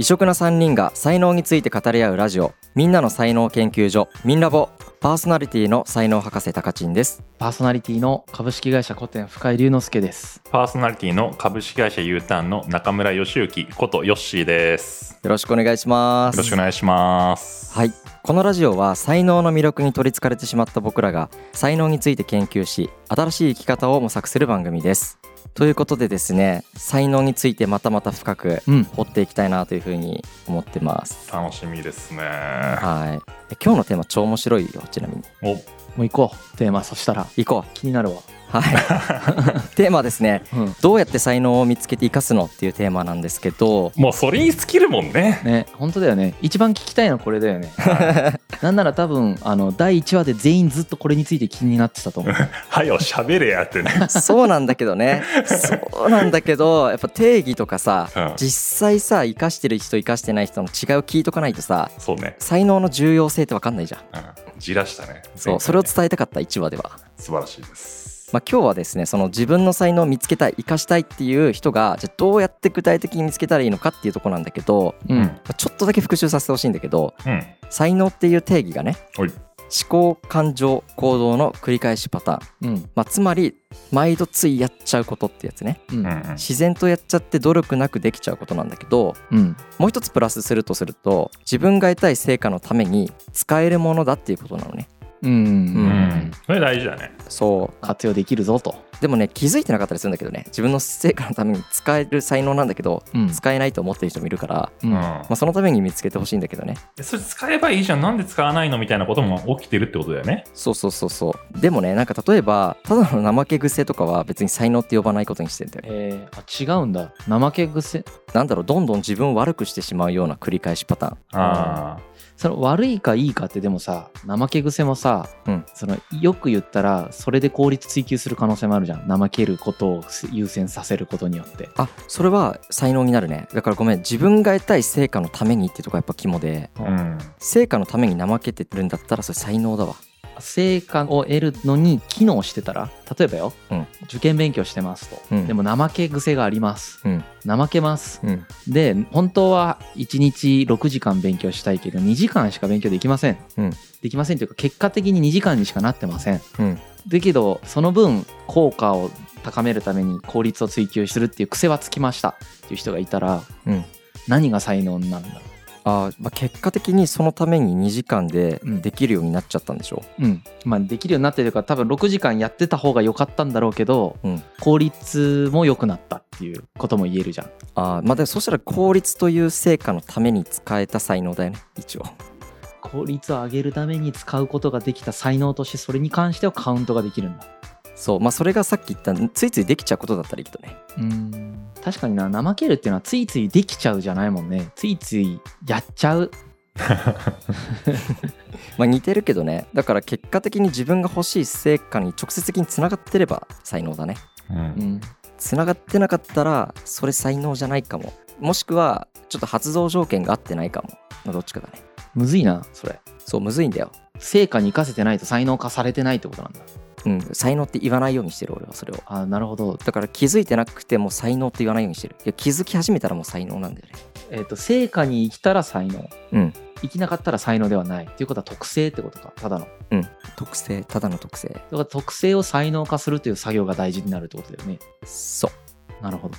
異色な3人が才能について語り合うラジオみんなの才能研究所ミンラボパーソナリティの才能博士高知です。パーソナリティの株式会社古典深井龍之介です。パーソナリティの株式会社 U ターンの中村義之ことヨッシーです。よろしくお願いします。よろしくお願いします。はい。このラジオは才能の魅力に取りつかれてしまった僕らが才能について研究し新しい生き方を模索する番組ですということでですね才能についてまたまた深くうん。掘っていきたいなというふうに思ってます、楽しみですね。はい。え今日のテーマ超面白いよちなみに。お。もう行こうテーマそしたら。行こ気になるわ。うはい。テーマはですね。うん。どうやって才能を見つけて生かすのっていうテーマなんですけど。もうそれに尽きるもんね。ね本当だよね。一番聞きたいのはこれだよね。なんなら多分あの第1話で全員ずっとこれについて気になってたと思う。はよ喋れやってね。そうなんだけどね。そうなんだけどやっぱ定義とかさうん。実際さ生かしてる人生かしてない人の違いを聞いとかないとさそうね、才能の重要性って分かんないじゃん。うん、じらしたね。そうそれをえ伝えたかった1話では、素晴らしいですまあ、今日はですねその自分の才能を見つけたい生かしたいっていう人がじゃあどうやって具体的に見つけたらいいのかっていうところなんだけどうん。まあちょっとだけ復習させてほしいんだけどうん。才能っていう定義がねはい。思考感情行動の繰り返しパターン、うん。まあ、つまり毎度ついやっちゃうことってやつね。うん。自然とやっちゃって努力なくできちゃうことなんだけどうん。もう一つプラスするとすると自分が得たい成果のために使えるものだっていうことなのねうん。うん。それ大事だね。そ活用できるぞと。うでもね気づいてなかったりするんだけどね自分の成果のために使える才能なんだけどうん。使えないと思ってる人もいるから、うん。まあ、そのために見つけてほしいんだけどね。でそれ使えばいいじゃん。なんで使わないのみたいなことも起きてるってことだよね。そうそうそうそう。でもねなんか例えばただの怠け癖とかは別に才能って呼ばないことにしてんだよね。えー、あ違うんだ。怠け癖？なんだろうどんどん自分を悪くしてしまうような繰り返しパターン。あその悪いかいいかってでもさ怠け癖もさ、うん。そのよく言ったらそれで効率追求する可能性もあるじゃん。怠けることを優先させることによって。あそれは才能になるね。だからごめん自分が得たい成果のためにってとこがやっぱ肝で。あうん。成果のために怠けてるんだったらそれ才能だわ成果を得るのに機能してたら例えばよ、うん。受験勉強してますと、うん。でも怠け癖があります、うん。怠けます。うん。で本当は1日6時間勉強したいけど2時間しか勉強できません、うん。できませんというか結果的に2時間にしかなってません。うん。だけどその分効果を高めるために効率を追求するっていう癖はつきましたっていう人がいたらうん。何が才能になるんだろあー、まあ、結果的にそのために2時間でうん。できるようになっちゃったんでしょ？う、うん。まあ、できるようになってるから多分6時間やってた方が良かったんだろうけど、うん。効率も良くなったっていうことも言えるじゃん。あーまあでもそしたら効率という成果のために使えた才能だよね一応。効率を上げるために使うことができた才能としてそれに関してはカウントができるんだそうまあそれがさっき言ったついついできちゃうことだったらいいけどね。うん。確かにな怠けるっていうのはついついできちゃうじゃないもんね。ついついやっちゃう。まあ似てるけどね。だから結果的に自分が欲しい成果に直接的につながってれば才能だね。うん。うん。つながってなかったらそれ才能じゃないかも。もしくはちょっと発動条件が合ってないかも。まあどっちかだね。むずいなそれ。そうむずいんだよ。成果に生かせてないと才能化されてないってことなんだうん。才能って言わないようにしてる俺はそれを。あなるほど。だから気づいてなくても才能って言わないようにしてる。いや気づき始めたらもう才能なんだよね。えっ、と成果に生きたら才能。うん。生きなかったら才能ではない。っていうことは特性ってことか。ただの。特性ただの特性。だから特性を才能化するという作業が大事になるってことだよね。そう。なるほど。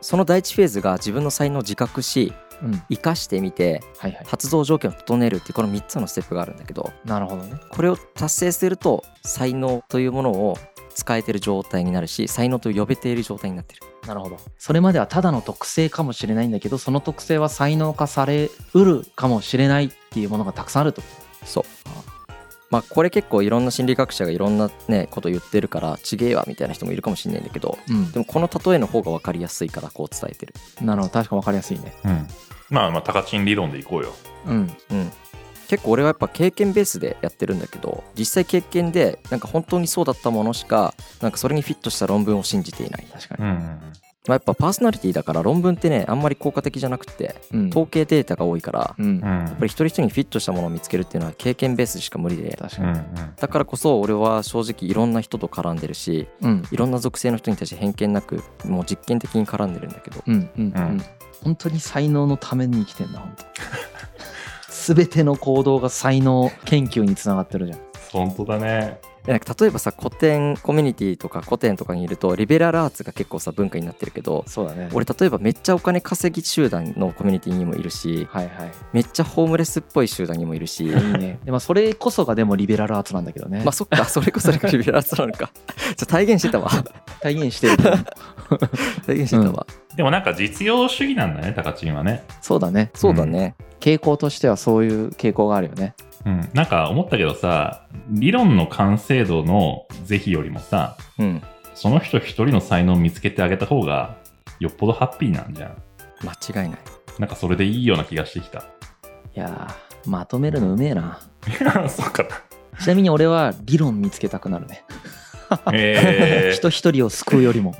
その第一フェーズが自分の才能を自覚しうん生かしてみてはいはい。発動条件を整えるっていうこの3つのステップがあるんだけどなるほどね。これを達成すると才能というものを使えてる状態になるし才能と呼べている状態になってる。なるほど。それまではただの特性かもしれないんだけどその特性は才能化されうるかもしれないっていうものがたくさんあるってこそう。まあこれ結構いろんな心理学者がいろんなねこと言ってるからちげえわみたいな人もいるかもしれないんだけどとうん。でもこの例えの方が分かりやすいからこう伝えてる。なるほど。確か分かりやすいね。うんまあまあ高賃理論でいこうよ。うんうん。結構俺はやっぱ経験ベースでやってるんだけど実際経験でなんか本当にそうだったものしかなんかそれにフィットした論文を信じていない、確かに。うん。まあ、やっぱパーソナリティだから論文ってねあんまり効果的じゃなくてうん。統計データが多いからうん。うん。やっぱり一人一人にフィットしたものを見つけるっていうのは経験ベースでしか無理で確かに。うんうん。だからこそ俺は正直いろんな人と絡んでるしうん。いろんな属性の人に対して偏見なくもう実験的に絡んでるんだけど。うんうんううんん本当に才能のために生きてんだ本当。全ての行動が才能研究につながってるじゃん。本当だね。なんか例えばさ古典コミュニティとか古典とかにいるとリベラルアーツが結構さ文化になってるけどそうだね。俺例えばめっちゃお金稼ぎ集団のコミュニティにもいるしはいはい。めっちゃホームレスっぽい集団にもいるし。いいね。でもそれこそがでもリベラルアーツなんだけどね、まあそっか。それこそリベラルアーツなのか。ちょ体現してたわ。体現してる 体現してたわ、でもなんか実用主義なんだねタカチンはね。そうだね。そうだね、傾向としてはそういう傾向があるよねうん。なんか思ったけどさ理論の完成度の是非よりもさうん。その人一人の才能を見つけてあげた方がよっぽどハッピーなんじゃん。間違いない。なんかそれでいいような気がしてきた。いやーまとめるのうめえな。そうかちなみに俺は理論見つけたくなるね。えー、人一人を救うよりも。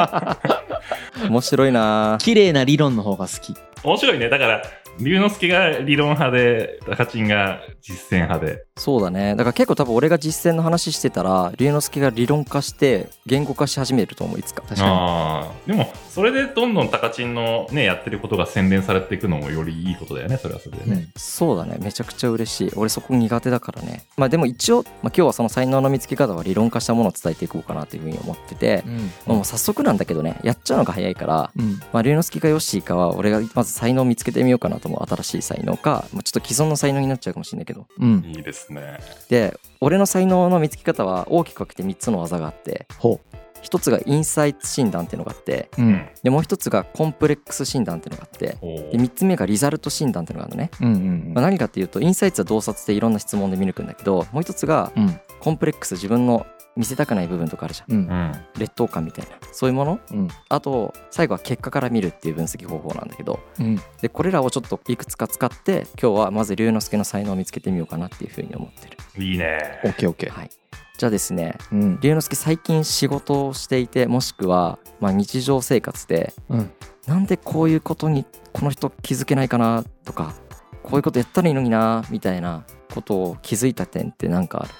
面白いな綺麗な理論の方が好き。面白いね。だから龍之介が理論派でタカチンが実践派で。そうだね。だから結構多分俺が実践の話してたら龍之介が理論化して言語化し始めると思ういつか。確かあー。でもそれでどんどんタカチンのねやってることが洗練されていくのもよりいいことだよねそれはそれでに、ね、そうだね。めちゃくちゃ嬉しい。俺そこ苦手だからね。まあでも一応、まあ、今日はその才能の見つけ方は理論化したものを伝えていこうかなというふうに思ってて、うん。まあもう早速なんだけどね。やっちゃうのが早いから。うん。まあ、龍之介かヨッシーかは俺がまず才能を見つけてみようかなと思う新しい才能か、まあ、ちょっと既存の才能になっちゃうかもしれないけど。うん。いいですね。で俺の才能の見つけ方は大きく分けて3つの技があってほ1つがインサイツ診断っていうのがあってううん。でもう1つがコンプレックス診断っていうのがあってで3つ目がリザルト診断っていうのがあるのね、うんうんまあ、何かっていうとインサイツは洞察でいろんな質問で見抜くんだけどもう1つがうんコンプレックス自分の見せたくない部分とかあるじゃん。うん。うん。劣等感みたいな。そういうもの？うん。あと最後は結果から見るっていう分析方法なんだけど。うん。でこれらをちょっといくつか使って今日はまず龍之介の才能を見つけてみようかなっていうふうに思ってる、いいね。オッケーオッケー。はい、じゃあですねうん。龍之介最近仕事をしていてもしくは、まあ、日常生活でうん。なんでこういうことにこの人気づけないかなとかこういうことやったらいいのになみたいなことを気づいた点って何かある？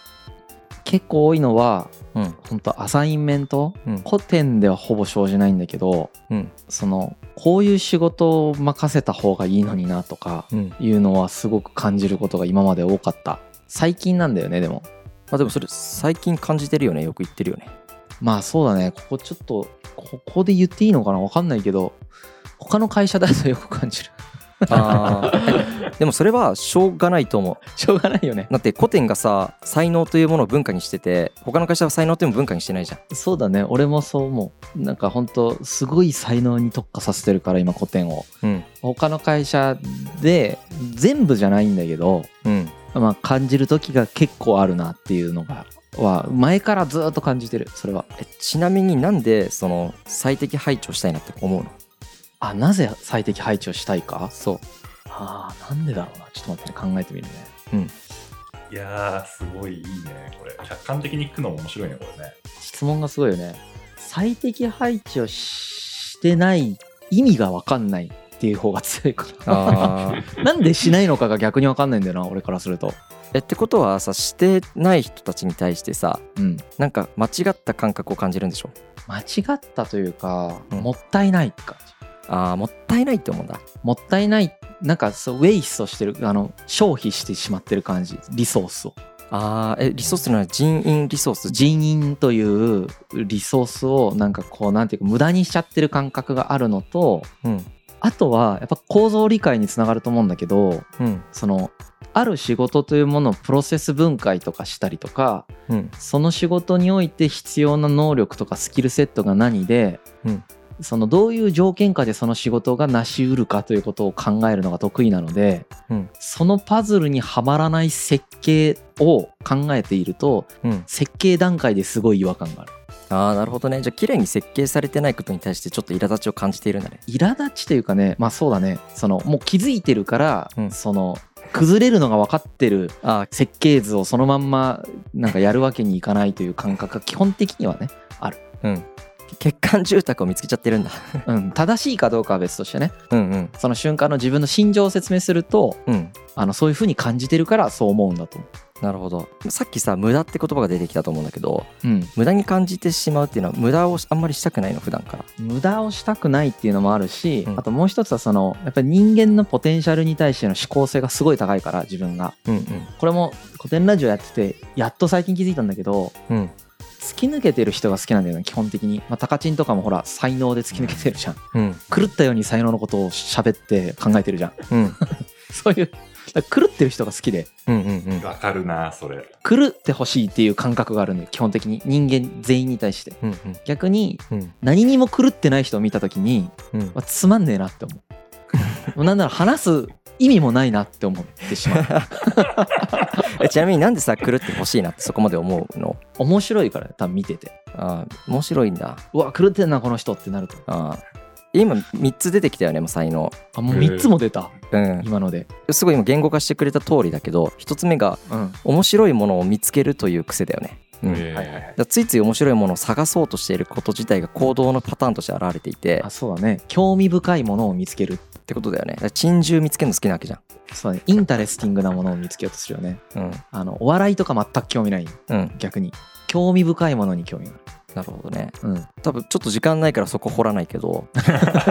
結構多いのはうん。本当アサインメント？うん。古典ではほぼ生じないんだけどうん。そのこういう仕事を任せた方がいいのになとかうん。いうのはすごく感じることが今まで多かった。最近なんだよねでも。まあでもそれ最近感じてるよねよく言ってるよね。まあそうだね。ここちょっとここで言っていいのかな？分かんないけど他の会社だとよく感じるあー。でもそれはしょうがないと思う。しょうがないよね。だって古典がさ才能というものを文化にしてて他の会社は才能というものを文化にしてないじゃん。そうだね。俺もそう思う。なんか本当すごい才能に特化させてるから今古典を。うん。他の会社で全部じゃないんだけどうん。まあ感じる時が結構あるなっていうのがは前からずっと感じてる。それは。えちなみになんでその最適配置をしたいなって思うの？あなぜ最適配置をしたいか？そう。あーなんでだろうな。ちょっと待ってね考えてみるね。いやーすごいいいねこれ。客観的に聞くのも面白いねこれね。質問がすごいよね。最適配置をしてない意味が分かんないっていう方が強いかあー。な なんでしないのかが逆に分かんないんだよな俺からすると。えってことはさしてない人たちに対してさうん。なんか間違った感覚を感じるんでしょ？間違ったというか、うん。もったいないって感じあーもったいないって思うんだ。もったいないなんかそうウェイストしてるあの消費してしまってる感じ。リソースを。あーえリソースというのは人員リソース？人員というリソースをなんかこうなんていうか無駄にしちゃってる感覚があるのとうん。あとはやっぱ構造理解につながると思うんだけどうん。そのある仕事というものをプロセス分解とかしたりとかうん。その仕事において必要な能力とかスキルセットが何で、うんそのどういう条件下でその仕事が成し得るかということを考えるのが得意なので、うん。そのパズルにはまらない設計を考えているとうん。設計段階ですごい違和感がある。ああなるほどね。じゃあ綺麗に設計されてないことに対してちょっと苛立ちを感じているんだね。苛立ちというかねまあそうだね。そのもう気づいてるから、うん。その崩れるのが分かってるあ設計図をそのまんまなんかやるわけにいかないという感覚が基本的にはね、うん欠陥住宅を見つけちゃってるんだ。うん、正しいかどうかは別としてね。うんうん。その瞬間の自分の心情を説明するとうん。あのそういうふうに感じてるからそう思うんだと。思うなるほど。さっきさ無駄って言葉が出てきたと思うんだけどうん、無駄に感じてしまうっていうのは無駄をあんまりしたくないの普段から。無駄をしたくないっていうのもあるし、うん。あともう一つはそのやっぱり人間のポテンシャルに対しての思考性がすごい高いから自分が。うんうん。これも古典ラジオやっててやっと最近気づいたんだけどうん突き抜けてる人が好きなんだよね基本的に、まあ、タカチンとかもほら才能で突き抜けてるじゃん。うん。狂ったように才能のことを喋って考えてるじゃん。うん。そういう狂ってる人が好きで。うんうんうん。わかるなそれ。狂ってほしいっていう感覚があるんだよ基本的に。人間全員に対して。うん逆にうん。何にも狂ってない人を見た時に、うん。まあ、つまんねえなって思う。もうなんなら話す意味もないなって思ってしまう。え ちなみになんでさ狂ってほしいなってそこまで思うの？面白いから多分見てて。あー面白いんだ。うわ狂ってんなこの人ってなると。あー今3つ出てきたよねもう才能。あもう3つも出た。うん。今ので。すごい今言語化してくれた通りだけど1つ目がうん。面白いものを見つけるという癖だよね、うん。えーはいはいはい。だからついつい面白いものを探そうとしていること自体が行動のパターンとして現れていて。あそうだね。興味深いものを見つけるってことだよね。だから珍獣見つけるの好きなわけじゃそうだね。 interesting なものを見つけようとするよね。んうん。あのお笑いとか全く興味ない。うん。逆に。興味深いものに興味がなるほどね。あるうん。多分ちょっと時間ないからそこ掘らないけど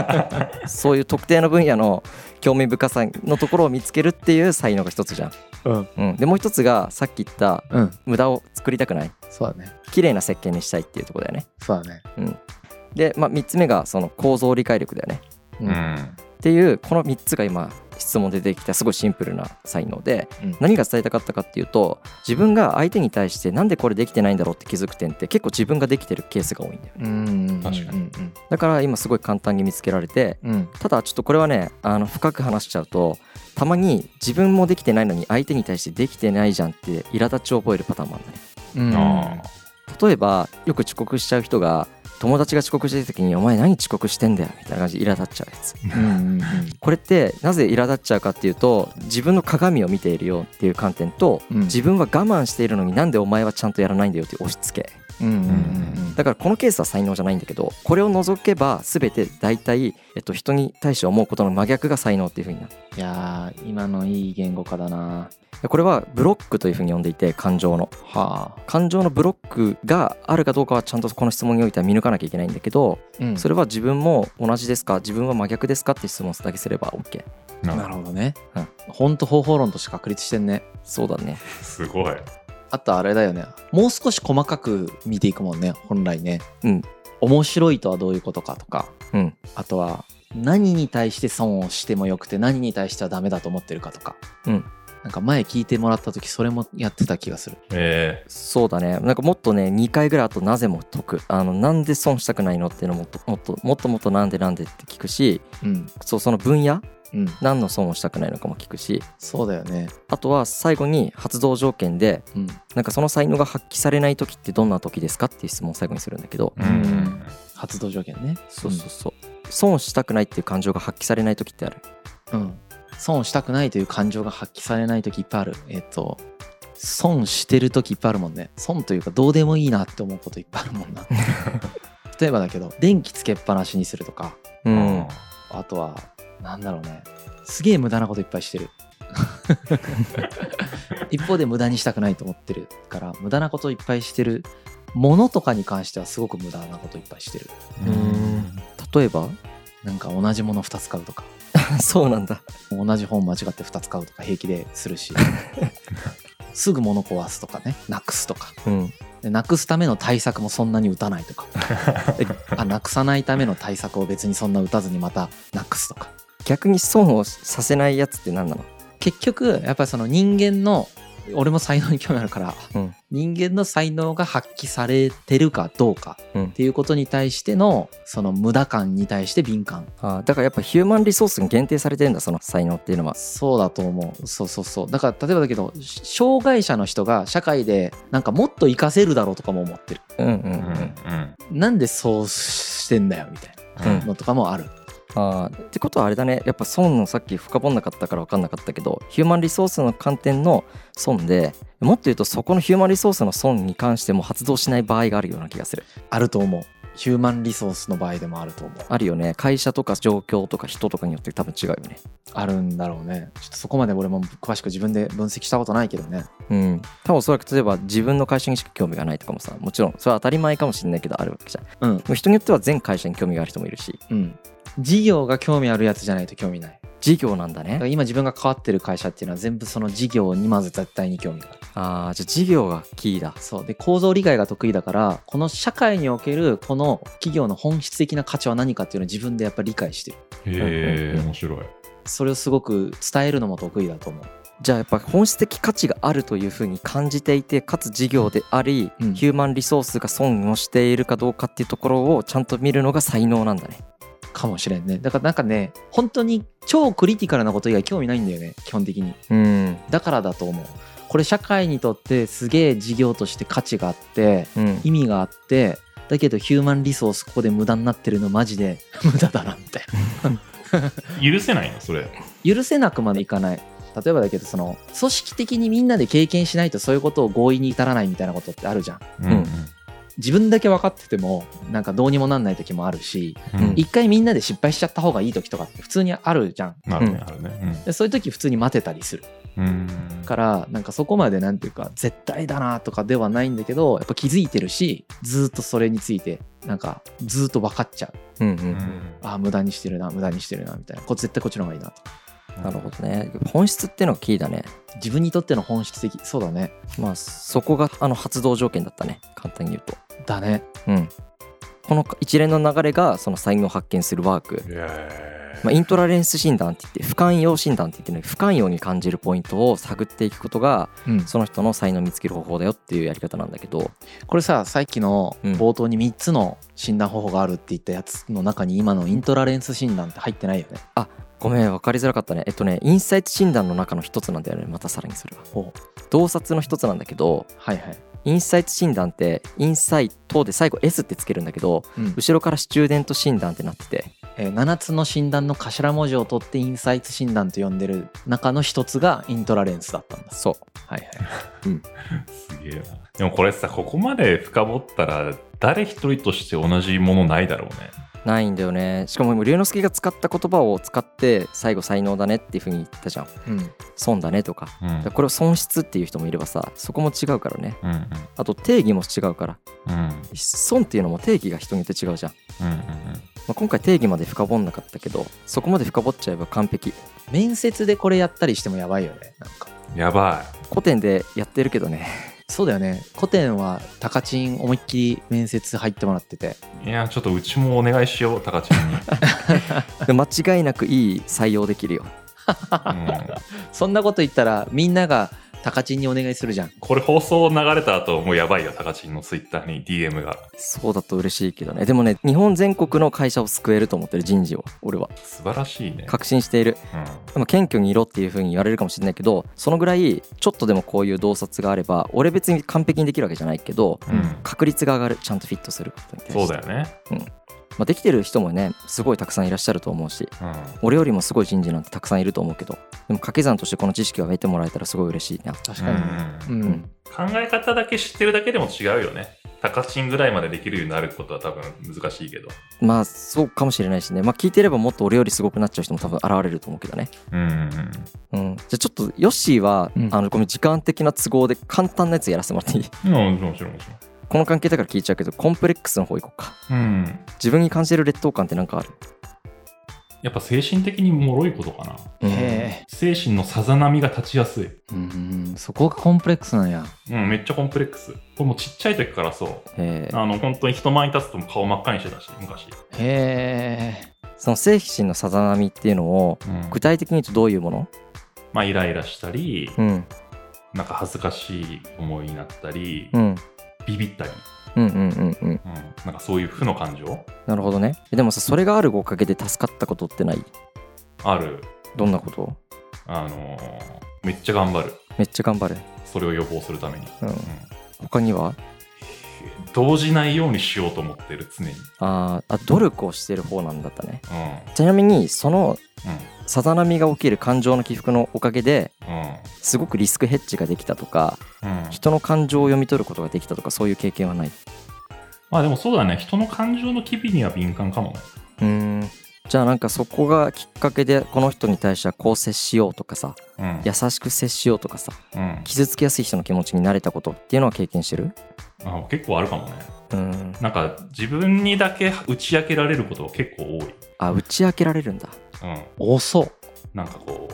そういう特定の分野の興味深さのところを見つけるっていう才能が一つじゃん、うん。うん、でもう一つがさっき言ったうん。無駄を作りたくない。そうだね。綺麗な設計にしたいっていうところだよね。そうだね。で、まあ、3つ目がその構造理解力だよね。ううんんっていうこの3つが今質問で出てきたすごいシンプルな才能でうん。何が伝えたかったかっていうと自分が相手に対してなんでこれできてないんだろうって気づく点って結構自分ができてるケースが多いんだよ。ねうん確かにうん。だから今すごい簡単に見つけられてうん。うんただちょっとこれはねあの深く話しちゃうとたまに自分もできてないのに相手に対してできてないじゃんって苛立ちを覚えるパターンもあるんだねうん。あ例えばよく遅刻しちゃう人が友達が遅刻してる時に「お前何遅刻してんだよ」みたいな感じで苛立っちゃうやつ。これってなぜ苛立っちゃうかっていうと自分の鏡を見ているよっていう観点とうん。自分は我慢しているのになんでお前はちゃんとやらないんだよっていう押し付けだからこのケースは才能じゃないんだけどこれを除けば全て大体、えっと、人に対して思うことの真逆が才能っていうふうになる。いやー今のいい言語化だな。これはブロックというふうに呼んでいて感情の。はあ。感情のブロックがあるかどうかはちゃんとこの質問においては見抜かなきゃいけないんだけどうん。それは自分も同じですか自分は真逆ですかって質問だけすれば OK ななるほどね。うん。ほんと方法論として確立してんね。そうだね。すごいあとあれだよね。もう少し細かく見ていくもんね本来ね。うん。面白いとはどういうことかとか。うん。あとは何に対して損をしてもよくて何に対してはダメだと思ってるかとか。うん。なんか前聞いてもらった時それもやってた気がする。え。そうだね。なんかもっとね2回ぐらいあとなぜも解く。あのなんで損したくないのっていうのもっともっともっともっとなんでなんでって聞くしうん。そうその分野うん。何の損をしたくないのかも聞くし。そうだよね。あとは最後に発動条件でうん。なんかその才能が発揮されない時ってどんな時ですかっていう質問を最後にするんだけど。ーうん。発動条件ね。そうそうそう。損したくないっていう感情が発揮されない時ってある？うん。損したくないという感情が発揮されない時いっぱいある。えっ、と損してる時いっぱいあるもんね。損というかどうでもいいなって思うこといっぱいあるもんな。例えばだけど電気つけっぱなしにするとか。うん。あとはなんだろうね。すげえ無駄なこといっぱいしてる。一方で無駄にしたくないと思ってるから無駄なこといっぱいしてるものとかに関してはすごく無駄なこといっぱいしてる。うん。例えばなんか同じもの2つ買うとか。そうなんだ。同じ本間違って2つ買うとか平気でするし。すぐ物壊すとかね。なくすとか。うん。でなくすための対策もそんなに打たないとか。あなくさないための対策を別にそんな打たずにまたなくすとか逆に損をさせないやつって何なの？結局やっぱりその人間の俺も才能に興味あるからうん。人間の才能が発揮されてるかどうかうん。っていうことに対してのその無駄感に対して敏感。あーだからやっぱヒューマンリソースに限定されてるんだその才能っていうのは。そうだと思う。そうそうそう。だから例えばだけどし障害者の人が社会でなんかもっと活かせるだろうとかも思ってる。うんうんううん。んうんなんでそうしてんだよみたいうんなのとかもあるあー。ってことはあれだね。やっぱ損のさっき深掘んなかったから分かんなかったけどヒューマンリソースの観点の損でもっと言うとそこのヒューマンリソースの損に関しても発動しない場合があるような気がする。あると思う。ヒューマンリソースの場合でもあると思う。あるよね。会社とか状況とか人とかによって多分違うよね。あるんだろうね。ちょっとそこまで俺も詳しく自分で分析したことないけどね。うん。多分おそらく例えば自分の会社にしか興味がないとかもさもちろん。それは当たり前かもしれないけどあるわけじゃん。うん。人によっては全会社に興味がある人もいるし。うん事業が興味あるやつじゃないと興味ない。事業なんだだからね今自分が関わってる会社っていうのは全部その事業にまず絶対に興味がある。あーじゃあ事業がキーだ。そう。で構造理解が得意だからこの社会におけるこの企業の本質的な価値は何かっていうのを自分でやっぱり理解してる。へえ面白い。それをすごく伝えるのも得意だと思う。じゃあやっぱ本質的価値があるというふうに感じていてかつ事業であり、うん。ヒューマンリソースが損をしているかどうかっていうところをちゃんと見るのが才能なんだねかもしれんね。だからなんかね本当に超クリティカルなこと以外興味ないんだよね基本的に。うん。だからだと思う。これ社会にとってすげえ事業として価値があってうん。意味があってだけどヒューマンリソースここで無駄になってるのマジで 無駄だなみたい許せないの？それ。な許せなくまでいかない。例えばだけどその組織的にみんなで経験しないとそういうことを合意に至らないみたいなことってあるじゃん。うん自分だけ分かっててもなんかどうにもなんない時もあるしうん。うん一回みんなで失敗しちゃった方がいい時とかって普通にあるじゃん。なるうん。ねあるね。でそういう時普通に待てたりする。からなんかそこまでなんていうか絶対だなとかではないんだけどやっぱ気づいてるしずーっとそれについてなんかずーっと分かっちゃう。うんうん。うん。ああ無駄にしてるな無駄にしてるなみたいな。こ絶対こっちの方がいいなと。なるほどね。本質っていうのがキーだね。自分にとっての本質的そうだね。まあそこがあの発動条件だったね。簡単に言うとだね。うん。この一連の流れがその才能を発見するワーク、へまあ、イントラレンス診断って言って不寛容診断って言ってね不寛容に感じるポイントを探っていくことがうん。その人の才能を見つける方法だよっていうやり方なんだけど。これささっきのうん。冒頭に3つの診断方法があるって言ったやつの中に今のイントラレンス診断って入ってないよね。ごめん分かりづらかったね。えっとねインサイト診断の中の一つなんだよねまたさらにそれは洞察の一つなんだけどはいはい、インサイト診断ってインサイトで最後 S ってつけるんだけどうん。後ろからスチューデント診断ってなってて。えー7つの診断の頭文字を取ってインサイト診断と呼んでる中の一つがイントラレンスだったんだ。そう。はいはい。すげえな。でもこれさここまで深掘ったら誰一人として同じものないだろうねないんだよね。しかも龍之介が使った言葉を使って最後才能だねっていうふうに言ったじゃん。うん。損だねとか。うん。だからこれを損失っていう人もいればさそこも違うからね。うん。あと定義も違うから。うん。うん損っていうのも定義が人によって違うじゃん、うんうんまあ、今回定義まで深掘んなかったけどそこまで深掘っちゃえば完璧。面接でこれやったりしてもやばいよねなんか。うんやば古典でやってるけどねそうだよね。古典はタカチン思いっきり面接入ってもらってて。いいやちょっとうちもお願いしようタカちゃんに、で間違いなくいい採用できるよ。うん。そんなこと言ったらみんながタカチンにお願いするじゃん。これ放送流れた後もうやばいよタカチンのツイッターに DM が。そうだと嬉しいけどね。でもね日本全国の会社を救えると思ってる人事を俺は。素晴らしいね、確信している。うん。でも謙虚にいろっていう風に言われるかもしれないけどそのぐらいちょっとでもこういう洞察があれば俺別に完璧にできるわけじゃないけどうん。確率が上がる。ちゃんとフィットすることに対して。そうだよね、まあ、できてる人もねすごいたくさんいらっしゃると思うしうん、俺よりもすごい人事なんてたくさんいると思うけどでも掛け算としてこの知識を得てもらえたらすごい嬉しいな。確かにうん。うん、考え方だけ知ってるだけでも違うよね。タカチンぐらいまでできるようになることは多分難しいけど。まあそうかもしれないしね。まあ聞いてればもっと俺よりすごくなっちゃう人も多分現れると思うけどね。うんうんうん。じゃあちょっとヨッシーは、うん。あのごめん時間的な都合で簡単なやつやらせてもらっていい？うんもちろんもちろんこの関係だから聞いちゃうけどコンプレックスの方行こうか。うん。自分に感じる劣等感って何かある？やっぱ精神的に脆いことかな。へ精神のさざ波が立ちやすい。えうんそこがコンプレックスなんや。うんめっちゃコンプレックス。これもうちっちゃい時からそう。え。ーあの本当に人前に立つと顔真っ赤にしてたし昔、へえ。その精神のさざ波っていうのをうん。具体的に言うとどういうもの？まあイライラしたり、うん。なんか恥ずかしい思いになったり、うんビビったり、うんうんうんうん。うん、なんかそういう負の感情？なるほどね。でもさそれがあるおかげで助かったことってない？ある。どんなこと？あのーめっちゃ頑張る。めっちゃ頑張る。それを予防するために、うん。うん。他には？動じないようにしようと思ってる常に、あーあ努力をしてる方なんだったね。うちなみにそのんさざ波が起きる感情の起伏のおかげでうん。すごくリスクヘッジができたとかうん。うん人の感情を読み取ることができたとかそういう経験はない。まあでもそうだね。人の感情の機微には敏感かもね。うーん。じゃあなんかそこがきっかけでこの人に対してはこう接しようとかさうん。優しく接しようとかさうん。傷つきやすい人の気持ちになれたことっていうのは経験してる？あ結構あるかもね。うん。なんか自分にだけ打ち明けられることが結構多い。あ打ち明けられるんだうん。多そうなんかこう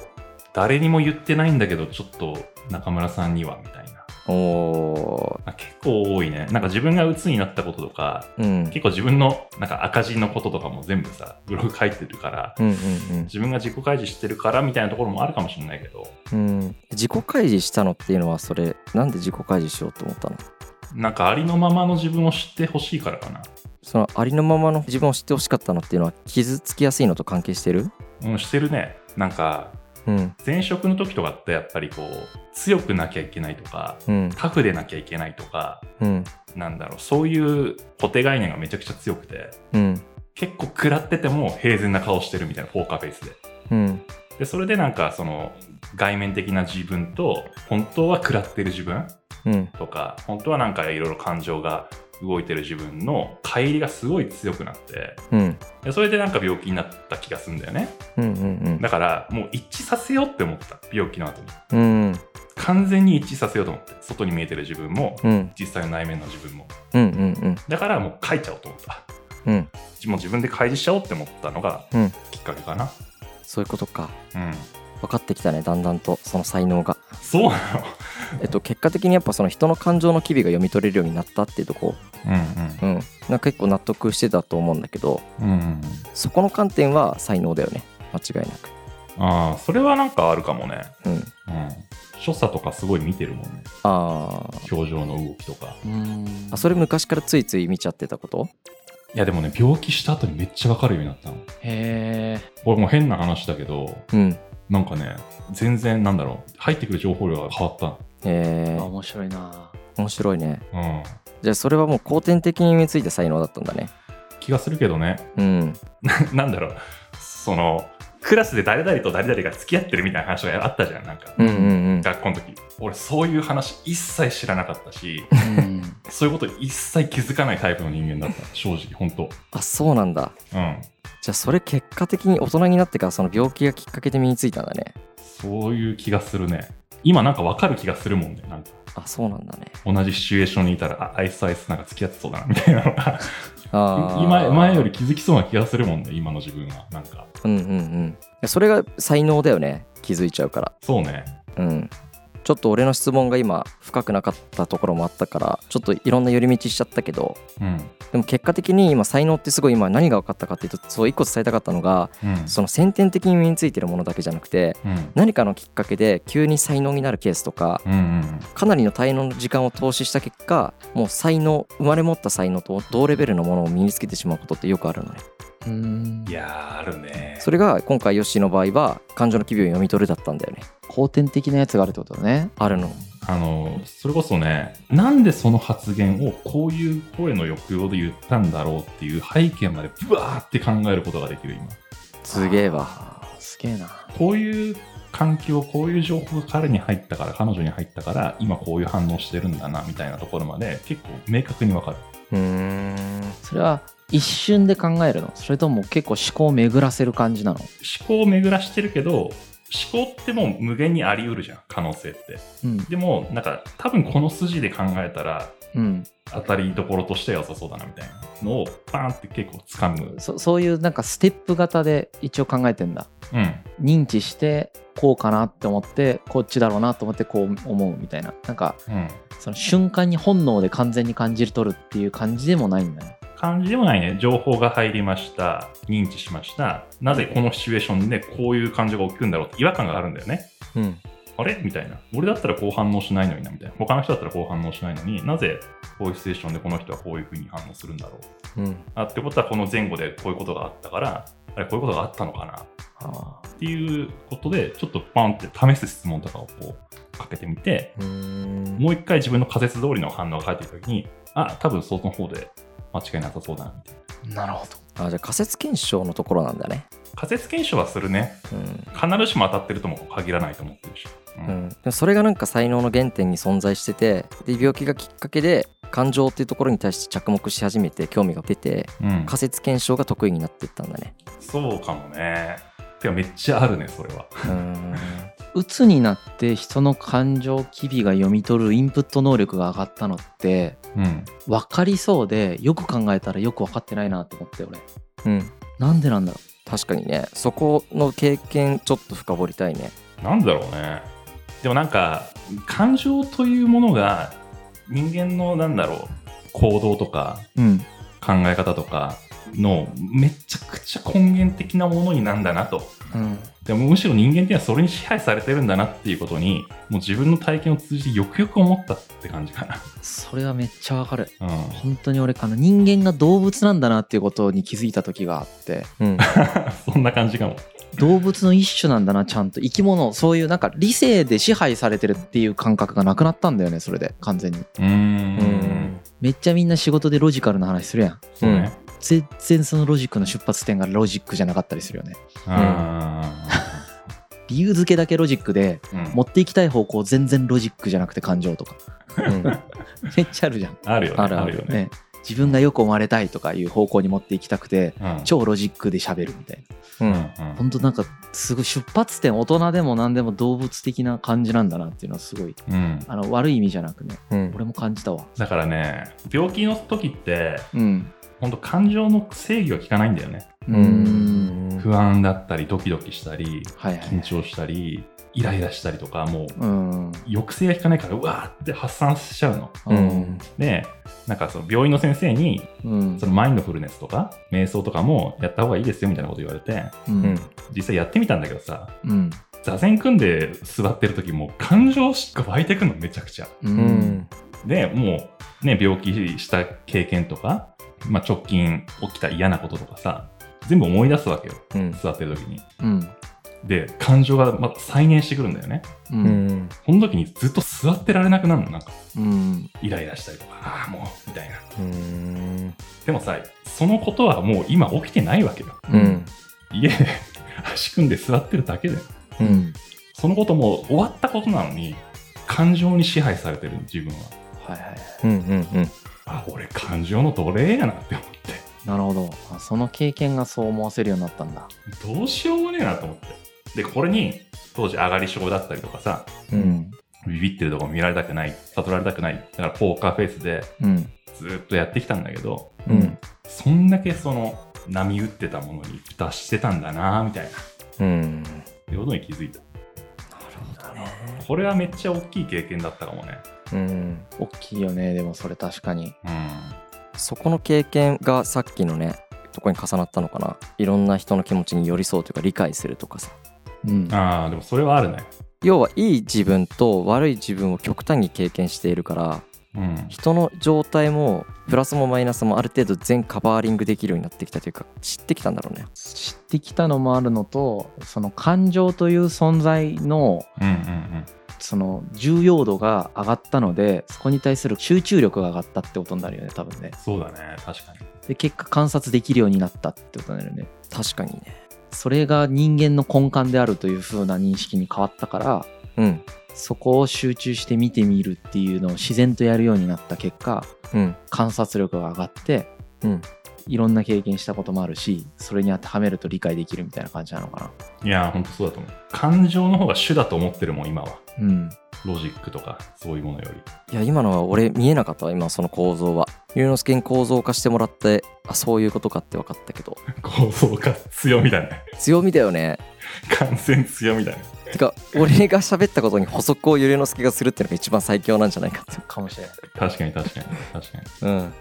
誰にも言ってないんだけどちょっと中村さんにはみたいな。おあ結構多いね。なんか自分が鬱になったこととかーうん。結構自分のなんか赤字のこととかも全部さブログ書いてるからうんうん自分が自己開示してるからみたいなところもあるかもしれないけど。うんうん。自己開示したのっていうのはそれなんで自己開示しようと思ったの？なんかありのままの自分を知ってほしいからかなそのありのままの自分を知ってほしかったのっていうのは傷つきやすいのと関係してる？うんしてるね。なんかうん。前職の時とかってやっぱりこう強くなきゃいけないとかうん。タフでなきゃいけないとかうん。なんだろうそういう固定概念がめちゃくちゃ強くてうん。結構食らってても平然な顔してるみたいなポーカーフェイスで。うん。でそれでなんかその外面的な自分と本当は食らってる自分うん。とか本当はなんかいろいろ感情が動いてる自分の乖離がすごい強くなってうん。でそれでなんか病気になった気がするんだよね。うんうんだからもう一致させようって思った。病気の後に。うん。うん完全に一致させようと思って外に見えてる自分もうん。実際の内面の自分も。うんうん。だからもう書いちゃおうと思った。うん。もう自分で開示しちゃおうって思ったのがうん。きっかけかな。そういうことか。うん分かってきたねだんだんとその才能が。そうなの？えっと結果的にやっぱその人の感情の機微が読み取れるようになったっていうとこ。うんうん。なんか結構納得してたと思うんだけど。うんうん。うんそこの観点は才能だよね。間違いなく。ああそれはなんかあるかもね。うん。うん。所作とかすごい見てるもんね。あー。表情の動きとか。うん。あそれ昔からついつい見ちゃってたこと？いやでもね病気した後にめっちゃわかるようになったの。へえこれもう変な話だけどうんなんかね全然なんだろう。入ってくる情報量が変わった。えー、面白いな。面白いね。うん。じゃあそれはもう後天的に身についた才能だったんだね。気がするけどね。うん。なんだろう。そのクラスで誰々と誰々が付き合ってるみたいな話があったじゃんなんか、うんうんうん。学校の時。俺そういう話一切知らなかったしうん。そういうこと一切気づかないタイプの人間だった。正直本当。あそうなんだ。うんじゃあそれ結果的に大人になってからその病気がきっかけで身についたんだね。そういう気がするね。今なんかわかる気がするもんねなんか。あそうなんだね。同じシチュエーションにいたらああいつあいつなんか付き合ってそうだなみたいな。のが今前より気づきそうな気がするもんね今の自分は。なんか。うんうんうん。それが才能だよね気づいちゃうから。そうね。うんちょっと俺の質問が今深くなかったところもあったからちょっといろんな寄り道しちゃったけどうん。でも結果的に今才能ってすごい今何が分かったかっていうとそう一個伝えたかったのがうん。その先天的に身についてるものだけじゃなくてうん。何かのきっかけで急に才能になるケースとかうんうんかなりの才能の時間を投資した結果もう才能生まれ持った才能と同レベルのものを身につけてしまうことってよくあるのねうん。いやーあるね。それが今回ヨッシーの場合は感情の機微を読み取るだったんだよね。後天的なやつがあるってことだね。あるの。あのそれこそねなんでその発言をこういう声の抑揚で言ったんだろうっていう背景までブワーって考えることができる今。すげえわ。すげえな。こういう環境こういう情報が彼に入ったから彼女に入ったから今こういう反応してるんだなみたいなところまで結構明確にわかるうーん。それは一瞬で考えるの？それとも結構思考を巡らせる感じなの？思考を巡らしてるけど思考ってもう無限にあり得るじゃん可能性ってうんでもなんか多分この筋で考えたらうん当たりどころとしては良さそうだなみたいなのをバーンって結構掴む。そそういうなんかステップ型で一応考えてんだ。うん。認知してこうかなって思ってこっちだろうなと思ってこう思うみたいな。なんかうん。その瞬間に本能で完全に感じる取るっていう感じでもないんだね。感じでもないね。情報が入りました。認知しました。なぜこのシチュエーションでこういう感情が起きるんだろうって違和感があるんだよね。うんあれ？みたいな。俺だったらこう反応しないのになみたいな。他の人だったらこう反応しないのになぜこういうシチュエーションでこの人はこういうふうに反応するんだろう。うん。あってことはこの前後でこういうことがあったからあれこういうことがあったのかな？あっていうことでちょっとパンって試す質問とかをこうかけてみてもう一回自分の仮説通りの反応が返ってきた時にあ多分その方で間違いなさそうだなみたいな。なるほどあじゃあ仮説検証のところなんだね。仮説検証はするね。うん。必ずしも当たってるとも限らないと思ってるし、うん。うん、でもそれがなんか才能の原点に存在しててで病気がきっかけで感情っていうところに対して着目し始めて興味が出てうん。仮説検証が得意になっていったんだね。そうかもね。てかめっちゃあるねそれは。うーん鬱になって人の感情機微が読み取るインプット能力が上がったのってうん。分かりそうでよく考えたらよく分かってないなと思って俺。うん。なんでなんだろ確かにね。そこの経験ちょっと深掘りたいね。なんだろうね。でもなんか感情というものが人間のなんだろう行動とかううん。考え方とかのめちゃくちゃ根源的なものになんだなと。うん。でもむしろ人間っていうのはそれに支配されてるんだなっていうことにもう自分の体験を通じてよくよく思ったって感じかそれはめっちゃわかる。な、うん、本当に俺あの人間が動物なんだなっていうことに気づいた時があって。うん。そんな感じかも。動物の一種なんだなちゃんと。生き物。そういうなんか理性で支配されてるっていう感覚がなくなったんだよねそれで。完全に。うーん。うんめっちゃみんな仕事でロジカルな話するやん。そうね、全然そのロジックの出発点がロジックじゃなかったりするよね。あ理由付けだけロジックでーうん。持っていきたい方向全然ロジックじゃなくて感情とか。うん。めっちゃあるじゃん。あるよね。ある。あるよね。ね自分がよく思われたいとかいう方向に持っていきたくてうん。超ロジックで喋るみたいな。うんうん。うん本当なんかすごい出発点大人でも何でも動物的な感じなんだなっていうのはすごいうん。あの悪い意味じゃなくねうん。俺も感じたわ。だからね病気の時ってうん。本当感情の制御は効かないんだよね。不安だったりドキドキしたりはいはい。緊張したりイライラしたりとかもううん。抑制が効かないからうわーって発散しちゃうの。うん。でなんかその病院の先生にうん。そのマインドフルネスとか瞑想とかもやった方がいいですよみたいなこと言われて実際やってみたんだけどさうん。座禅組んで座ってる時もう感情しか湧いてくのめちゃくちゃ。でもうね病気した経験とか、まあ、直近起きた嫌なこととかさ全部思い出すわけようん。座ってる時に。うんで感情がまた再燃してくるんだよね。ううん。んその時にずっと座ってられなくなるのなんか。うん。イライラしたりとかああもうみたいな。うん。でもさそのことはもう今起きてないわけよ。うん。家で足組んで座ってるだけで。ううん。んそのことも終わったことなのに感情に支配されてる自分は。はいはい。うんうんうん。あ俺感情の奴隷やなって思って。なるほど。あその経験がそう思わせるようになったんだ。どうしようもねえなと思ってでこれに当時上がり症だったりとかさうん。ビビってるとこ見られたくない悟られたくないだからポーカーフェイスでうん。ずっとやってきたんだけどうん。そんだけその波打ってたものに脱してたんだなみたいな。うん。ってことに気づいた。これはめっちゃ大きい経験だったかもね。うん。大きいよねでもそれ確かに。うん。そこの経験がさっきのねとこに重なったのかな。いろんな人の気持ちに寄り添うというか理解するとかさうん。ああでもそれはあるね。要はいい自分と悪い自分を極端に経験しているからうん。人の状態もプラスもマイナスもある程度全カバーリングできるようになってきたというか知ってきたんだろうね。知ってきたのもあるのとその感情という存在のうんうん。その重要度が上がったのでそこに対する集中力が上がったってことになるよね多分ね。そうだね確かに。で結果観察できるようになったってことになるよね。確かにねそれが人間の根幹であるという風な認識に変わったからうん。そこを集中して見てみるっていうのを自然とやるようになった結果うん。観察力が上がってうんいろんな経験したこともあるしそれに当てはめると理解できるみたいな感じなのかいやーほんとそうだと思う。感情の方が主だと思ってるもん今は。なうん。ロジックとかそういうものより。いや今のは俺見えなかったわ今その構造は。龍之介に構造化してもらってあそういうことかって分かったけど。構造化強みだね。強みだよね。完全強みだね。てか俺が喋ったことに補足を龍之介がするっていうのが一番最強なんじゃないかって。かもしれない確かに確かに確かに。うん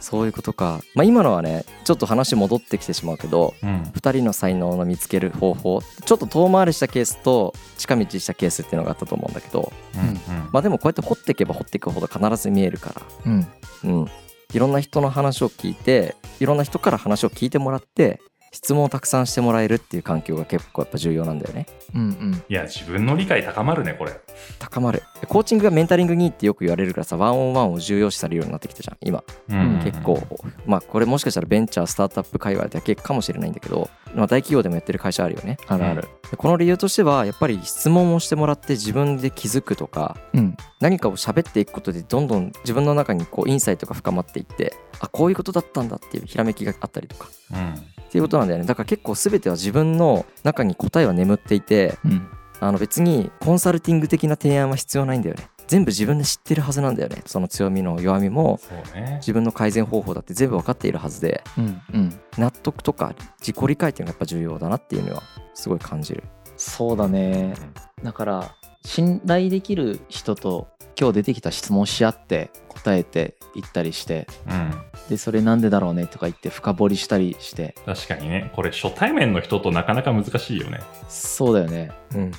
そういうことか。まあ今のはねちょっと話戻ってきてしまうけどうん。2人の才能の見つける方法ちょっと遠回りしたケースと近道したケースっていうのがあったと思うんだけどうんうん。まあでもこうやって掘っていけば掘っていくほど必ず見えるから。うん。うん。いろんな人の話を聞いていろんな人から話を聞いてもらって質問をたくさんしてもらえるっていう環境が結構やっぱ重要なんだよね。うんうん。いや自分の理解高まるねこれ。高まる。コーチングがメンタリングにってよく言われるからさワンオンワンを重要視されるようになってきたじゃん今。うん。結構。まあこれもしかしたらベンチャースタートアップ界隈だけかもしれないんだけど、まあ、大企業でもやってる会社あるよねあるあるでこの理由としてはやっぱり質問をしてもらって自分で気づくとかうん。何かを喋っていくことでどんどん自分の中にこうインサイトが深まっていってあこういうことだったんだっていうひらめきがあったりとかうん。っていうことなんだよね。だから結構全ては自分の中に答えは眠っていてうん。あの別にコンサルティング的な提案は必要ないんだよね全部自分で知ってるはずなんだよね。その強みの弱みもね。自分の改善方法だって全部分かっているはずでうんうん。納得とか自己理解っていうのがやっぱ重要だなっていうのはすごい感じる。そうだね。だから信頼できる人と今日出てきた質問し合って答えていったりしてうん。でそれなんでだろうねとか言って深掘りしたりして。確かにね。これ初対面の人となかなか難しいよね。そうだよね。うん。うん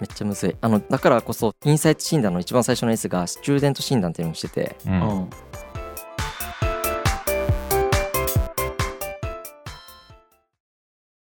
めっちゃむずい。あのだからこそインサイト診断の一番最初の S がスチューデント診断っていうのをしてて。うん